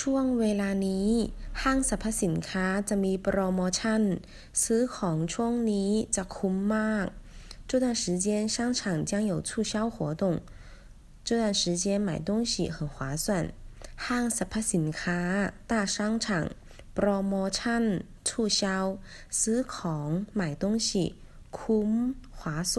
ช่วงเวลานี้ ห้างสรรพสินค้าจะมีโปรโมชั่น ซื้อของช่วงนี้จะคุ้มมาก这段时间商场将有促销活动这段时间买东西很划算ห้างสรรพสินค้า大商场โปรโมชั่น促销ซื้อของ买东西คุ้ม划算